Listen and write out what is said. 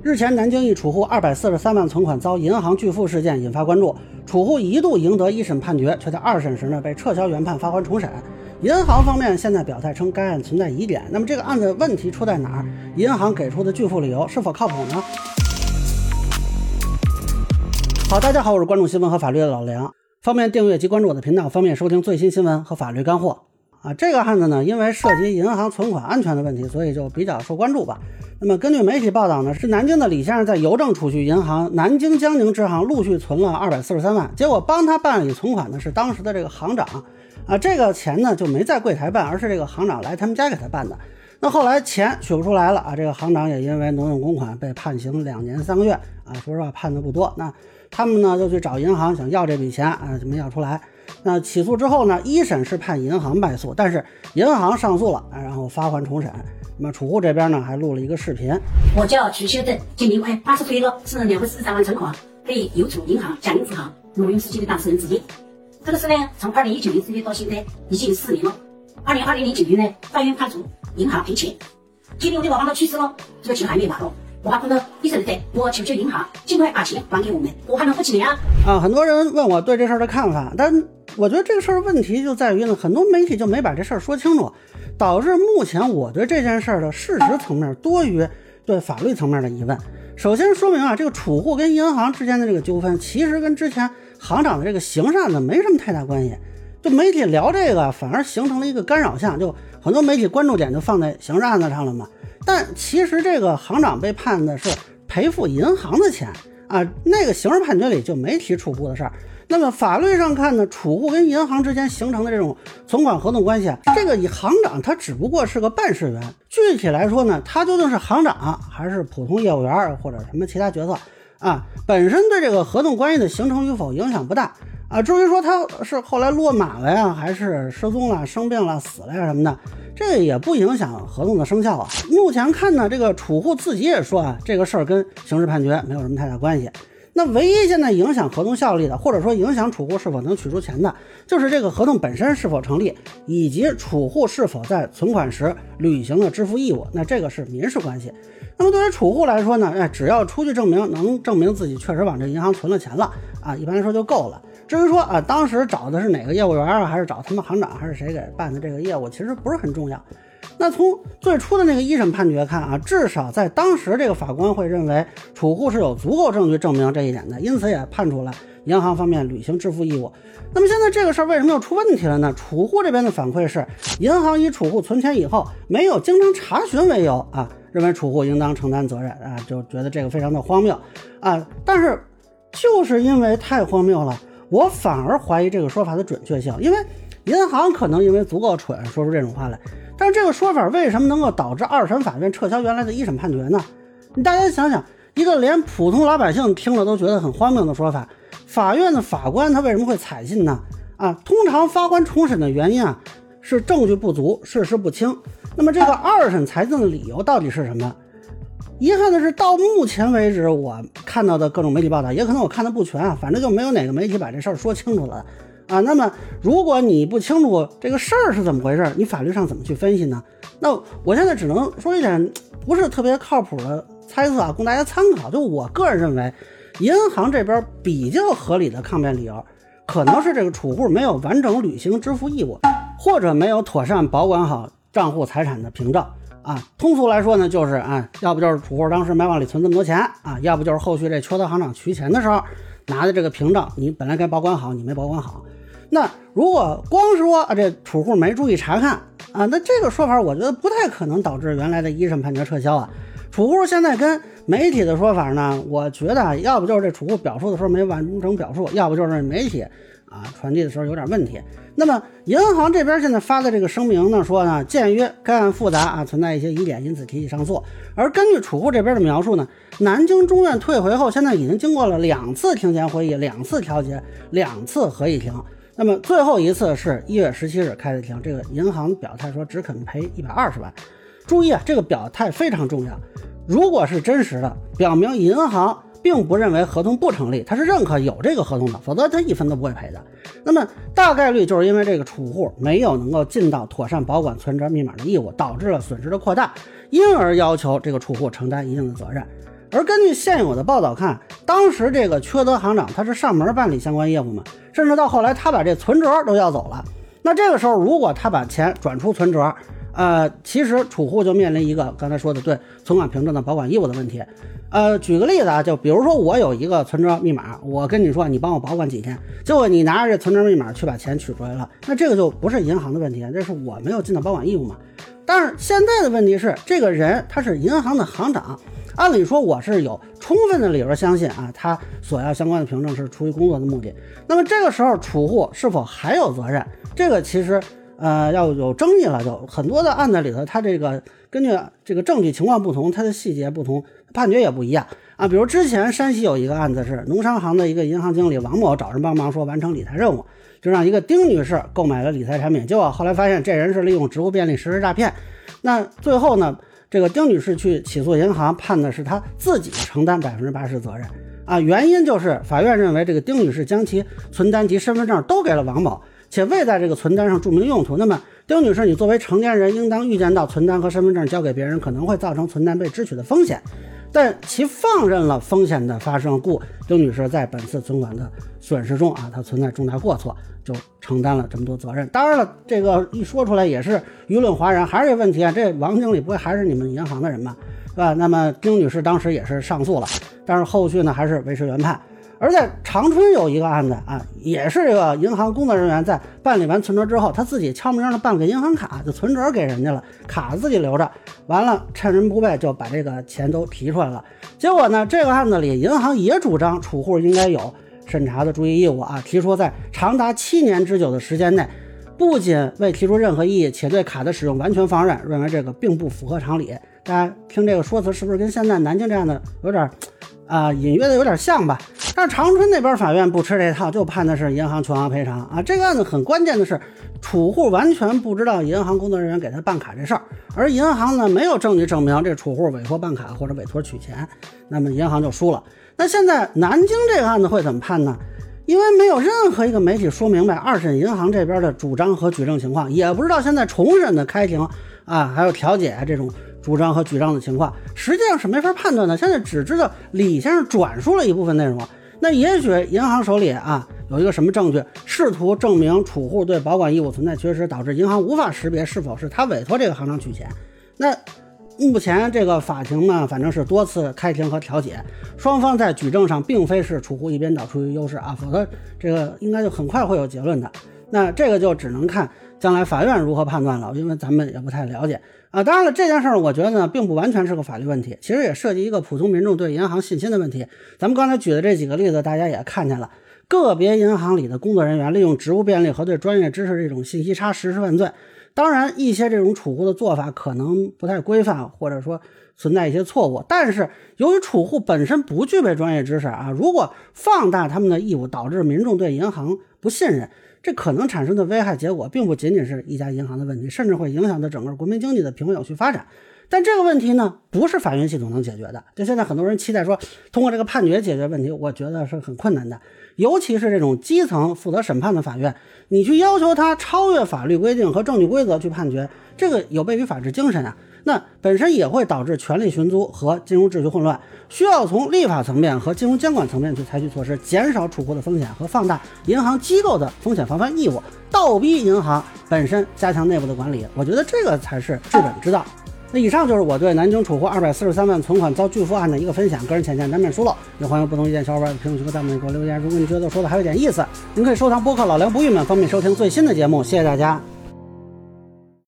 日前，南京一储户二百四十三万存款遭银行拒付事件引发关注，储户一度赢得一审判决，却在二审时呢被撤销原判，发还重审。银行方面现在表态称该案存在疑点，那么这个案子问题出在哪儿？银行给出的拒付理由是否靠谱呢？好，大家好，我是关注新闻和法律的老梁，方便订阅及关注我的频道，方便收听最新新闻和法律干货。啊，这个案子呢，因为涉及银行存款安全的问题，所以就比较受关注吧。那么根据媒体报道呢，是南京的李先生在邮政储蓄银行南京江宁支行陆续存了二百四十三万，结果帮他办理存款的是当时的这个行长。啊，这个钱呢就没在柜台办，而是这个行长来他们家给他办的。那后来钱取不出来了啊，这个行长也因为挪用公款被判刑两年三个月啊。说实话，判的不多。那他们呢就去找银行想要这笔钱啊，就没要出来。那起诉之后呢，一审是判银行败诉，但是银行上诉了，啊然后发还重审。那么储户这边呢，还录了一个视频。我叫曲秀珍，今年快八十岁了，是两百四十三万存款被邮储银行嘉宁支行挪用资金的当事人之一。这个事呢，从二零一九年四月到现在已经四年了。二零二零年九月呢，法院判处银行赔钱。今天我的老伴都去世了，这个钱还没拿到。我还碰到医生在，我求求银行尽快把钱还给我们，我还能活几年啊？啊，很多人问我对这事儿的看法，但。我觉得这个事儿问题就在于呢，很多媒体就没把这事儿说清楚，导致目前我对这件事儿的事实层面多于对法律层面的疑问。首先说明啊，这个储户跟银行之间的这个纠纷，其实跟之前行长的这个刑事案子没什么太大关系。就媒体聊这个，反而形成了一个干扰项，就很多媒体关注点就放在刑事案子上了嘛。但其实这个行长被判的是赔付银行的钱啊，那个刑事判决里就没提储户的事儿。那么法律上看呢，储户跟银行之间形成的这种存款合同关系啊，这个以行长他只不过是个办事员，具体来说呢，他究竟是行长还是普通业务员或者什么其他角色啊，本身对这个合同关系的形成与否影响不大啊。至于说他是后来落马了呀，还是失踪了、生病了、死了呀什么的，这也不影响合同的生效啊。目前看呢，这个储户自己也说啊，这个事儿跟刑事判决没有什么太大关系。那唯一现在影响合同效力的，或者说影响储户是否能取出钱的，就是这个合同本身是否成立，以及储户是否在存款时履行了支付义务。那这个是民事关系。那么对于储户来说呢，哎，只要出具证明，能证明自己确实往这银行存了钱了啊，一般来说就够了。至于说啊，当时找的是哪个业务员啊，还是找他们行长，还是谁给办的这个业务，其实不是很重要。那从最初的那个一审判决看啊，至少在当时这个法官会认为储户是有足够证据证明这一点的，因此也判处了银行方面履行支付义务。那么现在这个事儿为什么又出问题了呢？储户这边的反馈是，银行以储户存钱以后没有经常查询为由啊，认为储户应当承担责任啊，就觉得这个非常的荒谬啊。但是就是因为太荒谬了，我反而怀疑这个说法的准确性，因为银行可能因为足够蠢说出这种话来。但是这个说法为什么能够导致二审法院撤销原来的一审判决呢？你大家想想，一个连普通老百姓听了都觉得很荒谬的说法，法院的法官他为什么会采信呢？啊，通常发还重审的原因啊是证据不足，事实不清。那么这个二审裁定的理由到底是什么？遗憾的是，到目前为止我看到的各种媒体报道，也可能我看的不全啊，反正就没有哪个媒体把这事儿说清楚了。啊，那么如果你不清楚这个事儿是怎么回事，你法律上怎么去分析呢？那我现在只能说一点不是特别靠谱的猜测啊，供大家参考。就我个人认为，银行这边比较合理的抗辩理由，可能是这个储户没有完整履行支付义务，或者没有妥善保管好账户财产的凭证啊。通俗来说呢，就是啊，要不就是储户当时没往里存这么多钱啊，要不就是后续这缺德行长取钱的时候拿的这个凭证，你本来该保管好，你没保管好。那如果光说啊，这储户没注意查看啊，那这个说法我觉得不太可能导致原来的一审判决撤销啊。储户现在跟媒体的说法呢，我觉得要不就是这储户表述的时候没完整表述，要不就是媒体啊传递的时候有点问题。那么银行这边现在发的这个声明呢，说呢，鉴于该案复杂啊，存在一些疑点，因此提起上诉。而根据储户这边的描述呢，南京中院退回后，现在已经经过了两次庭前会议、两次调解、两次合议庭。那么最后一次是一月十七日开的庭，这个银行表态说只肯赔一百二十万。注意啊，这个表态非常重要。如果是真实的，表明银行并不认为合同不成立，他是认可有这个合同的，否则他一分都不会赔的。那么大概率就是因为这个储户没有能够尽到妥善保管存折密码的义务，导致了损失的扩大，因而要求这个储户承担一定的责任。而根据现有的报道看，当时这个缺德行长他是上门办理相关业务嘛，甚至到后来他把这存折都要走了。那这个时候，如果他把钱转出存折，呃，其实储户就面临一个刚才说的对存款凭证的保管义务的问题。呃，举个例子啊，就比如说我有一个存折密码，我跟你说你帮我保管几天，结果你拿着这存折密码去把钱取出来了，那这个就不是银行的问题，这是我没有尽到保管义务嘛。但是现在的问题是，这个人他是银行的行长。按理说我是有充分的理由相信啊，他索要相关的凭证是出于工作的目的。那么这个时候储户是否还有责任？这个其实呃要有争议了，就很多的案子里头，他这个根据这个证据情况不同，它的细节不同，判决也不一样啊。比如之前山西有一个案子是农商行的一个银行经理王某找人帮忙说完成理财任务，就让一个丁女士购买了理财产品，结果后来发现这人是利用职务便利实施诈骗。那最后呢？这个丁女士去起诉银行，判的是她自己承担百分之八十责任啊，原因就是法院认为这个丁女士将其存单及身份证都给了王某，且未在这个存单上注明用途。那么丁女士，你作为成年人，应当预见到存单和身份证交给别人可能会造成存单被支取的风险。但其放任了风险的发生，故丁女士在本次存款的损失中啊，她存在重大过错，就承担了这么多责任。当然了，这个一说出来也是舆论哗然，还是这问题啊，这王经理不会还是你们银行的人吧？是吧？那么丁女士当时也是上诉了，但是后续呢还是维持原判。而在长春有一个案子啊，也是这个银行工作人员在办理完存折之后，他自己悄名的办个银行卡，就存折给人家了，卡自己留着，完了趁人不备就把这个钱都提出来了。结果呢，这个案子里银行也主张储户应该有审查的注意义务啊，提出在长达七年之久的时间内，不仅未提出任何异议，且对卡的使用完全放任，认为这个并不符合常理。大家听这个说辞是不是跟现在南京这样的有点？啊，隐约的有点像吧，但是长春那边法院不吃这套，就判的是银行全额赔偿啊。这个案子很关键的是，储户完全不知道银行工作人员给他办卡这事儿，而银行呢没有证据证明这储户委托办卡或者委托取钱，那么银行就输了。那现在南京这个案子会怎么判呢？因为没有任何一个媒体说明白二审银行这边的主张和举证情况，也不知道现在重审的开庭啊，还有调解这种。主张和举证的情况实际上是没法判断的。现在只知道李先生转述了一部分内容，那也许银行手里啊有一个什么证据，试图证明储户对保管义务存在缺失，导致银行无法识别是否是他委托这个行长取钱。那目前这个法庭呢，反正是多次开庭和调解，双方在举证上并非是储户一边倒处于优势啊，否则这个应该就很快会有结论的。那这个就只能看将来法院如何判断了，因为咱们也不太了解。啊，当然了，这件事儿我觉得呢，并不完全是个法律问题，其实也涉及一个普通民众对银行信心的问题。咱们刚才举的这几个例子，大家也看见了，个别银行里的工作人员利用职务便利和对专业知识这种信息差实施犯罪。当然，一些这种储户的做法可能不太规范，或者说存在一些错误。但是，由于储户本身不具备专业知识啊，如果放大他们的义务，导致民众对银行不信任。这可能产生的危害结果，并不仅仅是一家银行的问题，甚至会影响到整个国民经济的平稳有序发展。但这个问题呢，不是法院系统能解决的。就现在很多人期待说，通过这个判决解决问题，我觉得是很困难的。尤其是这种基层负责审判的法院，你去要求他超越法律规定和证据规则去判决，这个有悖于法治精神啊。那本身也会导致权力寻租和金融秩序混乱，需要从立法层面和金融监管层面去采取措施，减少储户的风险和放大银行机构的风险防范义务，倒逼银行本身加强内部的管理。我觉得这个才是治本之道。那以上就是我对南京储户二百四十三万存款遭拒付案的一个分享，个人浅见难免疏漏，也欢迎不同意见小伙伴在评论区和弹幕里给我留言。如果你觉得说的还有点意思，您可以收藏播客老梁不郁闷，方便收听最新的节目。谢谢大家。